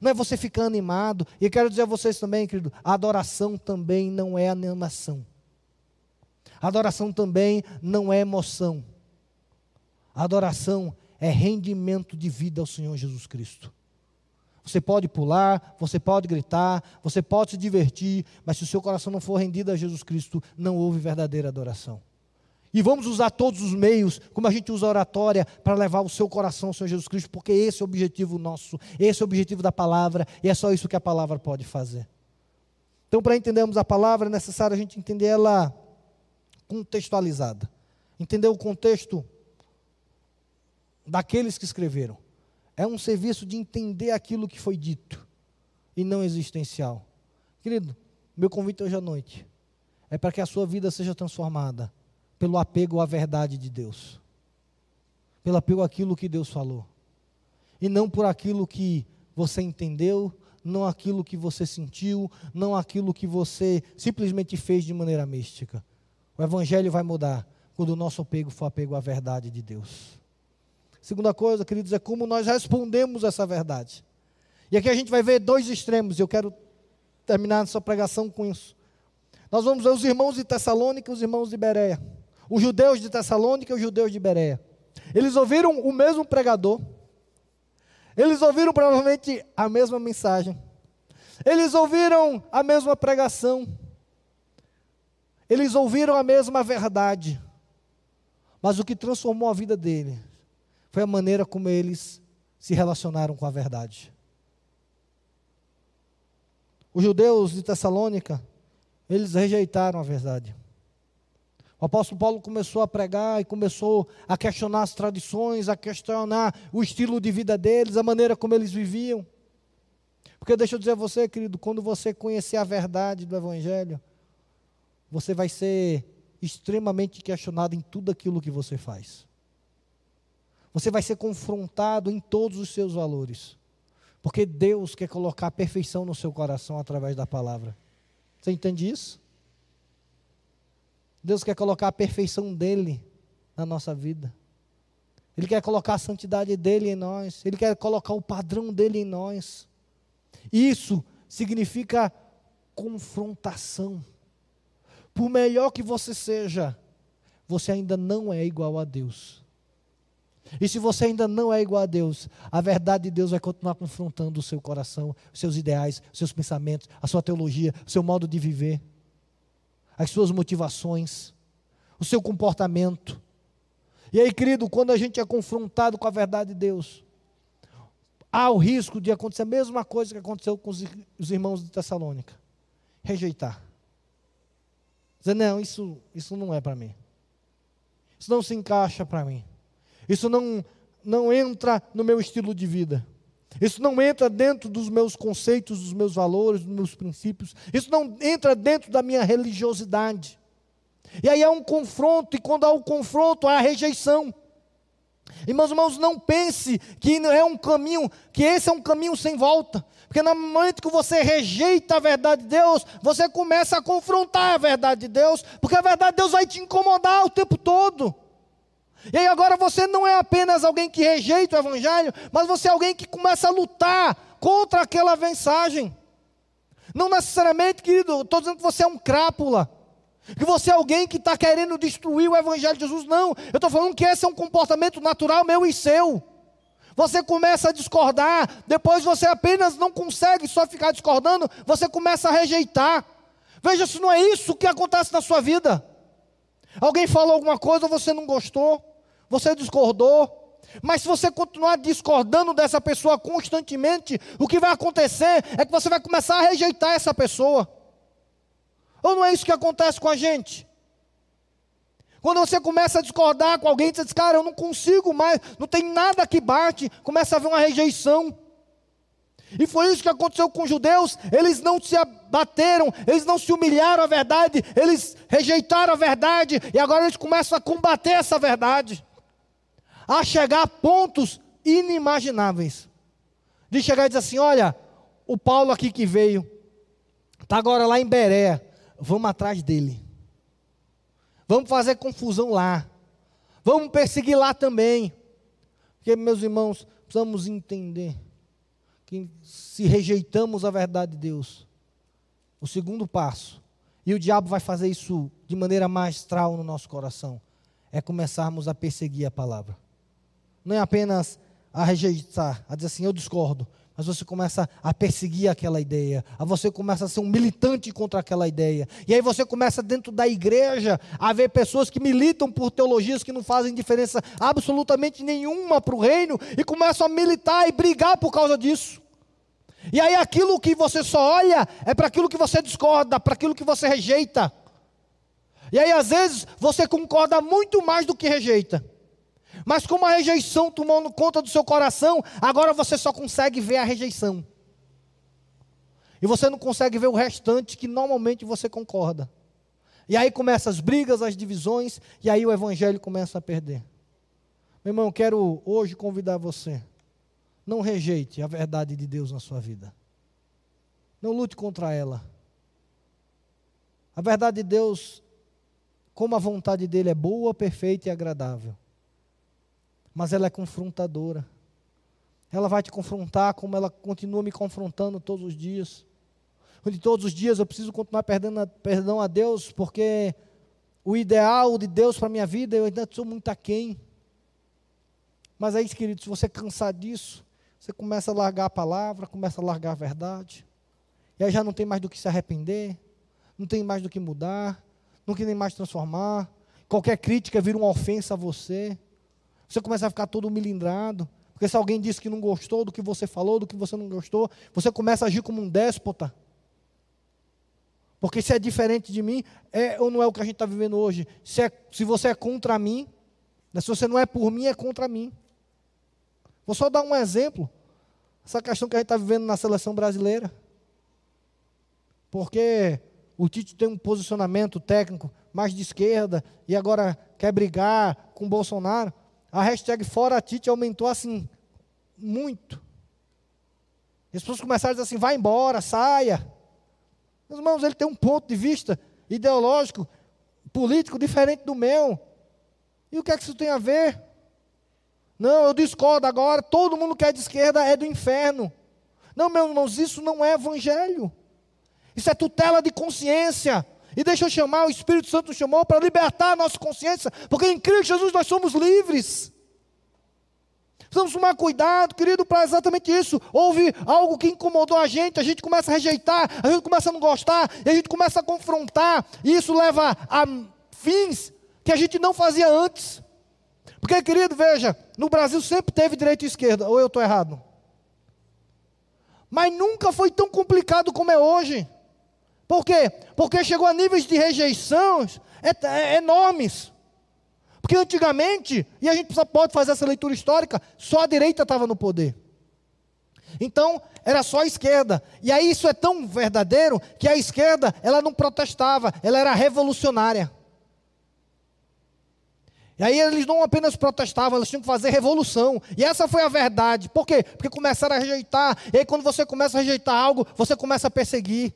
Não é você ficar animado. E eu quero dizer a vocês também, querido, a adoração também não é animação. A adoração também não é emoção. A adoração é rendimento de vida ao Senhor Jesus Cristo. Você pode pular, você pode gritar, você pode se divertir, mas se o seu coração não for rendido a Jesus Cristo, não houve verdadeira adoração. E vamos usar todos os meios, como a gente usa a oratória, para levar o seu coração ao Senhor Jesus Cristo, porque esse é o objetivo nosso, esse é o objetivo da palavra, e é só isso que a palavra pode fazer. Então, para entendermos a palavra, é necessário a gente entender ela contextualizada. Entender o contexto daqueles que escreveram. É um serviço de entender aquilo que foi dito e não existencial. Querido, meu convite hoje à noite é para que a sua vida seja transformada pelo apego à verdade de Deus, pelo apego àquilo que Deus falou, e não por aquilo que você entendeu, não aquilo que você sentiu, não aquilo que você simplesmente fez de maneira mística. O Evangelho vai mudar quando o nosso apego for apego à verdade de Deus. Segunda coisa, queridos, é como nós respondemos essa verdade. E aqui a gente vai ver dois extremos, e eu quero terminar essa pregação com isso. Nós vamos ver os irmãos de Tessalônica e os irmãos de Bereia. Os judeus de Tessalônica e os judeus de Bereia. Eles ouviram o mesmo pregador. Eles ouviram provavelmente a mesma mensagem. Eles ouviram a mesma pregação. Eles ouviram a mesma verdade. Mas o que transformou a vida dele foi a maneira como eles se relacionaram com a verdade. Os judeus de Tessalônica, eles rejeitaram a verdade. O apóstolo Paulo começou a pregar e começou a questionar as tradições, a questionar o estilo de vida deles, a maneira como eles viviam. Porque deixa eu dizer a você, querido, quando você conhecer a verdade do Evangelho, você vai ser extremamente questionado em tudo aquilo que você faz. Você vai ser confrontado em todos os seus valores. Porque Deus quer colocar a perfeição no seu coração através da palavra. Você entende isso? Deus quer colocar a perfeição dele na nossa vida. Ele quer colocar a santidade dele em nós. Ele quer colocar o padrão dele em nós. Isso significa confrontação. Por melhor que você seja, você ainda não é igual a Deus. E se você ainda não é igual a Deus, a verdade de Deus vai continuar confrontando o seu coração, os seus ideais, os seus pensamentos, a sua teologia, o seu modo de viver, as suas motivações, o seu comportamento. E aí, querido, quando a gente é confrontado com a verdade de Deus, há o risco de acontecer a mesma coisa que aconteceu com os irmãos de Tessalônica: rejeitar. Dizer, não, isso, isso não é para mim. Isso não se encaixa para mim. Isso não, não entra no meu estilo de vida. Isso não entra dentro dos meus conceitos, dos meus valores, dos meus princípios. Isso não entra dentro da minha religiosidade. E aí há um confronto, e quando há o um confronto, há a rejeição. E meus irmãos, não pense que é um caminho, que esse é um caminho sem volta. Porque no momento que você rejeita a verdade de Deus, você começa a confrontar a verdade de Deus, porque a verdade de Deus vai te incomodar o tempo todo. E aí agora você não é apenas alguém que rejeita o Evangelho, mas você é alguém que começa a lutar contra aquela mensagem. Não necessariamente, querido, estou dizendo que você é um crápula. Que você é alguém que está querendo destruir o Evangelho de Jesus. Não, eu estou falando que esse é um comportamento natural meu e seu. Você começa a discordar, depois você apenas não consegue só ficar discordando, você começa a rejeitar. Veja se não é isso que acontece na sua vida. Alguém falou alguma coisa, você não gostou você discordou. Mas se você continuar discordando dessa pessoa constantemente, o que vai acontecer é que você vai começar a rejeitar essa pessoa. Ou não é isso que acontece com a gente? Quando você começa a discordar com alguém, você diz, cara, eu não consigo mais, não tem nada que bate, começa a haver uma rejeição. E foi isso que aconteceu com os judeus, eles não se abateram, eles não se humilharam à verdade, eles rejeitaram a verdade, e agora eles começam a combater essa verdade a chegar a pontos inimagináveis. De chegar e dizer assim: olha, o Paulo aqui que veio, está agora lá em Beré, vamos atrás dele. Vamos fazer confusão lá. Vamos perseguir lá também. Porque, meus irmãos, precisamos entender que se rejeitamos a verdade de Deus, o segundo passo, e o diabo vai fazer isso de maneira magistral no nosso coração, é começarmos a perseguir a palavra não é apenas a rejeitar, a dizer assim, eu discordo, mas você começa a perseguir aquela ideia, a você começa a ser um militante contra aquela ideia. E aí você começa dentro da igreja a ver pessoas que militam por teologias que não fazem diferença absolutamente nenhuma para o reino e começam a militar e brigar por causa disso. E aí aquilo que você só olha é para aquilo que você discorda, para aquilo que você rejeita. E aí às vezes você concorda muito mais do que rejeita. Mas como a rejeição tomou conta do seu coração, agora você só consegue ver a rejeição. E você não consegue ver o restante que normalmente você concorda. E aí começam as brigas, as divisões, e aí o evangelho começa a perder. Meu irmão, quero hoje convidar você. Não rejeite a verdade de Deus na sua vida. Não lute contra ela. A verdade de Deus, como a vontade dele é boa, perfeita e agradável mas ela é confrontadora. Ela vai te confrontar como ela continua me confrontando todos os dias. Onde todos os dias eu preciso continuar perdendo perdão a Deus, porque o ideal de Deus para a minha vida eu ainda sou muito aquém. Mas aí, querido, se você cansar disso, você começa a largar a palavra, começa a largar a verdade. E aí já não tem mais do que se arrepender, não tem mais do que mudar, não tem nem mais transformar. Qualquer crítica vira uma ofensa a você. Você começa a ficar todo milindrado. Porque se alguém disse que não gostou do que você falou, do que você não gostou, você começa a agir como um déspota. Porque se é diferente de mim, é ou não é o que a gente está vivendo hoje? Se, é, se você é contra mim, né, se você não é por mim, é contra mim. Vou só dar um exemplo. Essa questão que a gente está vivendo na seleção brasileira. Porque o Tite tem um posicionamento técnico mais de esquerda e agora quer brigar com o Bolsonaro. A hashtag Fora Tite aumentou assim, muito. as pessoas começaram a dizer assim: vai embora, saia. Meus irmãos, ele tem um ponto de vista ideológico, político diferente do meu. E o que é que isso tem a ver? Não, eu discordo agora, todo mundo que é de esquerda é do inferno. Não, meus irmãos, isso não é evangelho. Isso é tutela de consciência. E deixa eu chamar, o Espírito Santo chamou para libertar a nossa consciência, porque em Cristo Jesus nós somos livres. Precisamos tomar cuidado, querido, para exatamente isso. Houve algo que incomodou a gente, a gente começa a rejeitar, a gente começa a não gostar, e a gente começa a confrontar, e isso leva a fins que a gente não fazia antes. Porque, querido, veja, no Brasil sempre teve direita e esquerda, ou eu estou errado? Mas nunca foi tão complicado como é hoje. Por quê? Porque chegou a níveis de rejeição enormes. Porque antigamente, e a gente pode fazer essa leitura histórica, só a direita estava no poder. Então, era só a esquerda. E aí isso é tão verdadeiro que a esquerda, ela não protestava, ela era revolucionária. E aí eles não apenas protestavam, eles tinham que fazer revolução. E essa foi a verdade. Por quê? Porque começaram a rejeitar. E aí quando você começa a rejeitar algo, você começa a perseguir.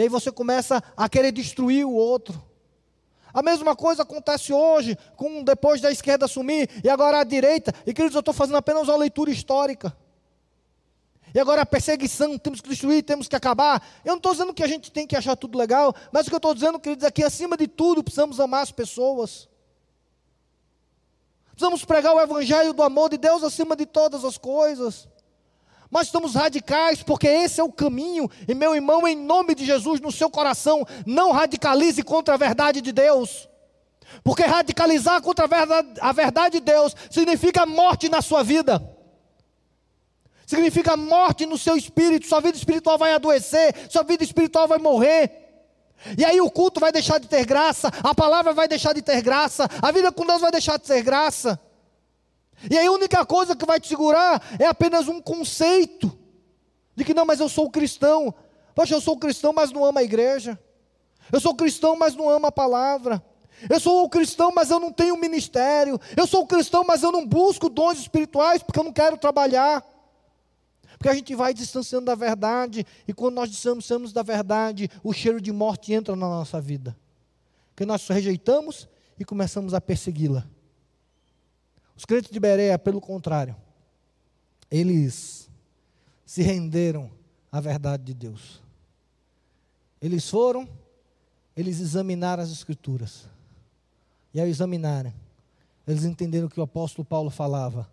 E aí você começa a querer destruir o outro. A mesma coisa acontece hoje, com depois da esquerda assumir, e agora a direita. E queridos, eu estou fazendo apenas uma leitura histórica. E agora a perseguição, temos que destruir, temos que acabar. Eu não estou dizendo que a gente tem que achar tudo legal, mas o que eu estou dizendo, queridos, é que acima de tudo precisamos amar as pessoas. Precisamos pregar o evangelho do amor de Deus acima de todas as coisas. Mas estamos radicais, porque esse é o caminho. E meu irmão, em nome de Jesus, no seu coração, não radicalize contra a verdade de Deus. Porque radicalizar contra a verdade, a verdade de Deus significa morte na sua vida. Significa morte no seu espírito. Sua vida espiritual vai adoecer, sua vida espiritual vai morrer. E aí o culto vai deixar de ter graça, a palavra vai deixar de ter graça, a vida com Deus vai deixar de ter graça. E aí a única coisa que vai te segurar é apenas um conceito de que não, mas eu sou cristão. Poxa, eu sou cristão, mas não amo a igreja. Eu sou cristão, mas não amo a palavra. Eu sou cristão, mas eu não tenho ministério. Eu sou cristão, mas eu não busco dons espirituais porque eu não quero trabalhar. Porque a gente vai distanciando da verdade, e quando nós distanciamos da verdade, o cheiro de morte entra na nossa vida. Porque nós rejeitamos e começamos a persegui-la. Os crentes de Berea, pelo contrário, eles se renderam à verdade de Deus. Eles foram, eles examinaram as Escrituras. E ao examinarem, eles entenderam que o apóstolo Paulo falava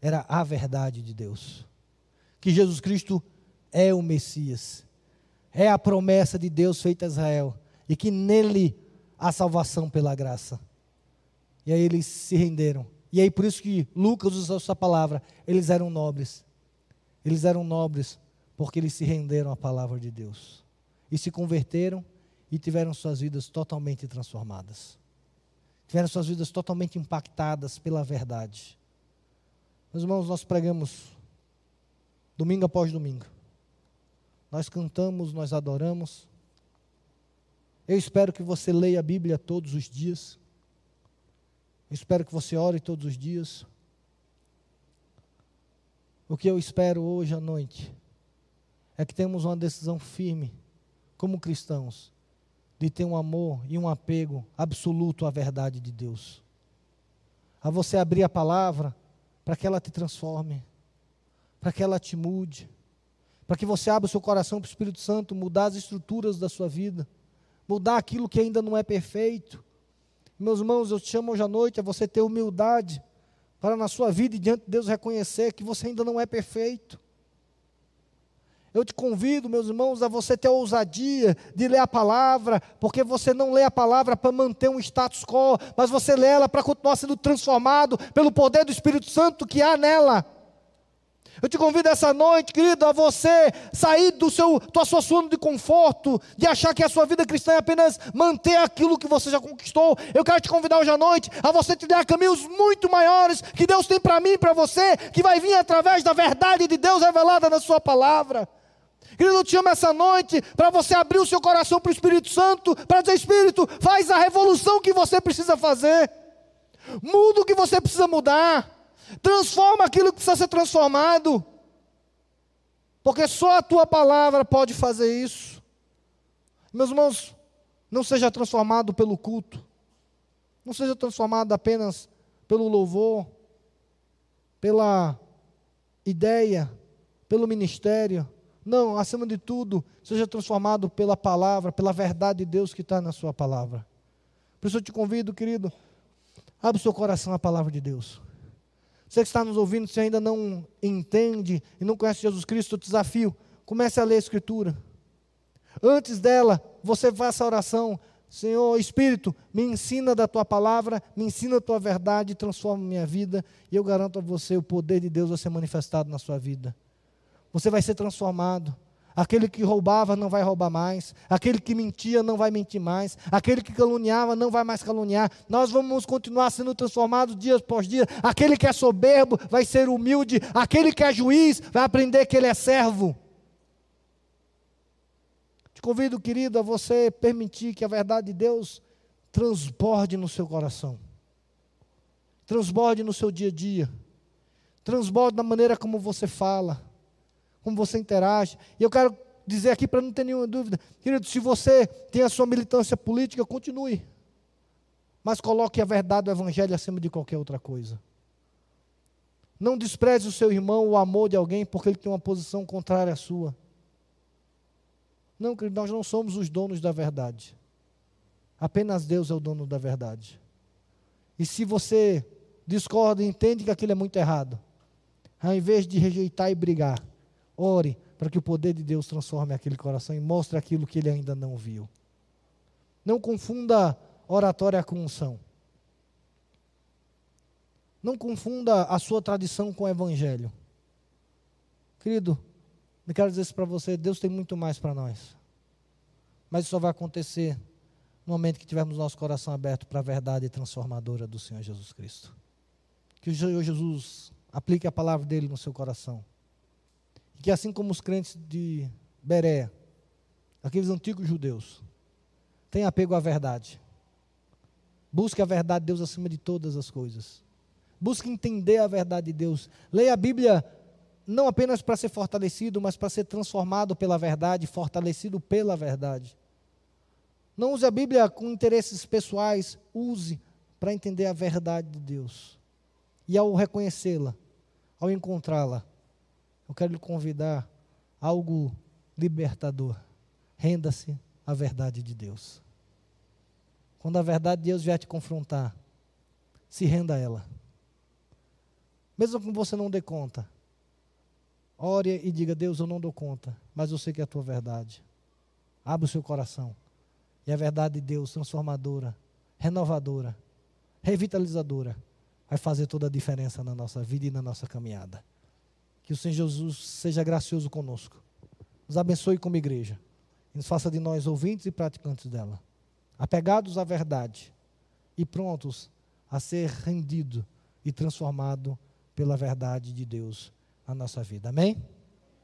era a verdade de Deus. Que Jesus Cristo é o Messias, é a promessa de Deus feita a Israel, e que nele há salvação pela graça. E aí eles se renderam e aí por isso que Lucas usa essa palavra. Eles eram nobres. Eles eram nobres porque eles se renderam à palavra de Deus. E se converteram e tiveram suas vidas totalmente transformadas. Tiveram suas vidas totalmente impactadas pela verdade. Meus irmãos, nós pregamos domingo após domingo. Nós cantamos, nós adoramos. Eu espero que você leia a Bíblia todos os dias. Espero que você ore todos os dias. O que eu espero hoje à noite é que temos uma decisão firme, como cristãos, de ter um amor e um apego absoluto à verdade de Deus. A você abrir a palavra para que ela te transforme, para que ela te mude, para que você abra o seu coração para o Espírito Santo mudar as estruturas da sua vida, mudar aquilo que ainda não é perfeito meus irmãos, eu te chamo hoje à noite a você ter humildade para na sua vida e diante de Deus reconhecer que você ainda não é perfeito. Eu te convido, meus irmãos, a você ter a ousadia de ler a palavra, porque você não lê a palavra para manter um status quo, mas você lê ela para continuar sendo transformado pelo poder do Espírito Santo que há nela. Eu te convido essa noite, querido, a você sair do seu, da sua zona de conforto, de achar que a sua vida cristã é apenas manter aquilo que você já conquistou. Eu quero te convidar hoje à noite a você trilhar caminhos muito maiores que Deus tem para mim e para você, que vai vir através da verdade de Deus revelada na Sua palavra. Querido, eu te chamo essa noite para você abrir o seu coração para o Espírito Santo, para dizer: Espírito, faz a revolução que você precisa fazer, muda o que você precisa mudar. Transforma aquilo que precisa ser transformado. Porque só a tua palavra pode fazer isso. Meus irmãos, não seja transformado pelo culto. Não seja transformado apenas pelo louvor, pela ideia, pelo ministério. Não, acima de tudo, seja transformado pela palavra, pela verdade de Deus que está na sua palavra. Por isso eu te convido, querido, abra o seu coração à palavra de Deus. Você que está nos ouvindo, se ainda não entende e não conhece Jesus Cristo, eu desafio, comece a ler a Escritura. Antes dela, você faça a oração. Senhor Espírito, me ensina da tua palavra, me ensina a tua verdade, transforma minha vida, e eu garanto a você o poder de Deus a ser manifestado na sua vida. Você vai ser transformado. Aquele que roubava não vai roubar mais. Aquele que mentia não vai mentir mais. Aquele que caluniava não vai mais caluniar. Nós vamos continuar sendo transformados dia após dia. Aquele que é soberbo vai ser humilde. Aquele que é juiz vai aprender que ele é servo. Te convido, querido, a você permitir que a verdade de Deus transborde no seu coração. Transborde no seu dia a dia. Transborde na maneira como você fala como você interage. E eu quero dizer aqui para não ter nenhuma dúvida, querido, se você tem a sua militância política, continue. Mas coloque a verdade do Evangelho acima de qualquer outra coisa. Não despreze o seu irmão, o amor de alguém, porque ele tem uma posição contrária à sua. Não, querido, nós não somos os donos da verdade. Apenas Deus é o dono da verdade. E se você discorda e entende que aquilo é muito errado, ao invés de rejeitar e brigar, Ore para que o poder de Deus transforme aquele coração e mostre aquilo que ele ainda não viu. Não confunda oratória com unção. Não confunda a sua tradição com o evangelho. Querido, eu quero dizer isso para você: Deus tem muito mais para nós. Mas isso só vai acontecer no momento que tivermos nosso coração aberto para a verdade transformadora do Senhor Jesus Cristo. Que o Senhor Jesus aplique a palavra dele no seu coração que assim como os crentes de Berea, aqueles antigos judeus, têm apego à verdade. Busque a verdade de Deus acima de todas as coisas. Busque entender a verdade de Deus. Leia a Bíblia não apenas para ser fortalecido, mas para ser transformado pela verdade, fortalecido pela verdade. Não use a Bíblia com interesses pessoais, use para entender a verdade de Deus. E ao reconhecê-la, ao encontrá-la, eu quero lhe convidar algo libertador. Renda-se à verdade de Deus. Quando a verdade de Deus vier te confrontar, se renda a ela. Mesmo que você não dê conta, ore e diga: Deus, eu não dou conta, mas eu sei que é a tua verdade. Abra o seu coração. E a verdade de Deus, transformadora, renovadora, revitalizadora, vai fazer toda a diferença na nossa vida e na nossa caminhada. Que o Senhor Jesus seja gracioso conosco. Nos abençoe como igreja. E nos faça de nós ouvintes e praticantes dela. Apegados à verdade e prontos a ser rendido e transformado pela verdade de Deus na nossa vida. Amém?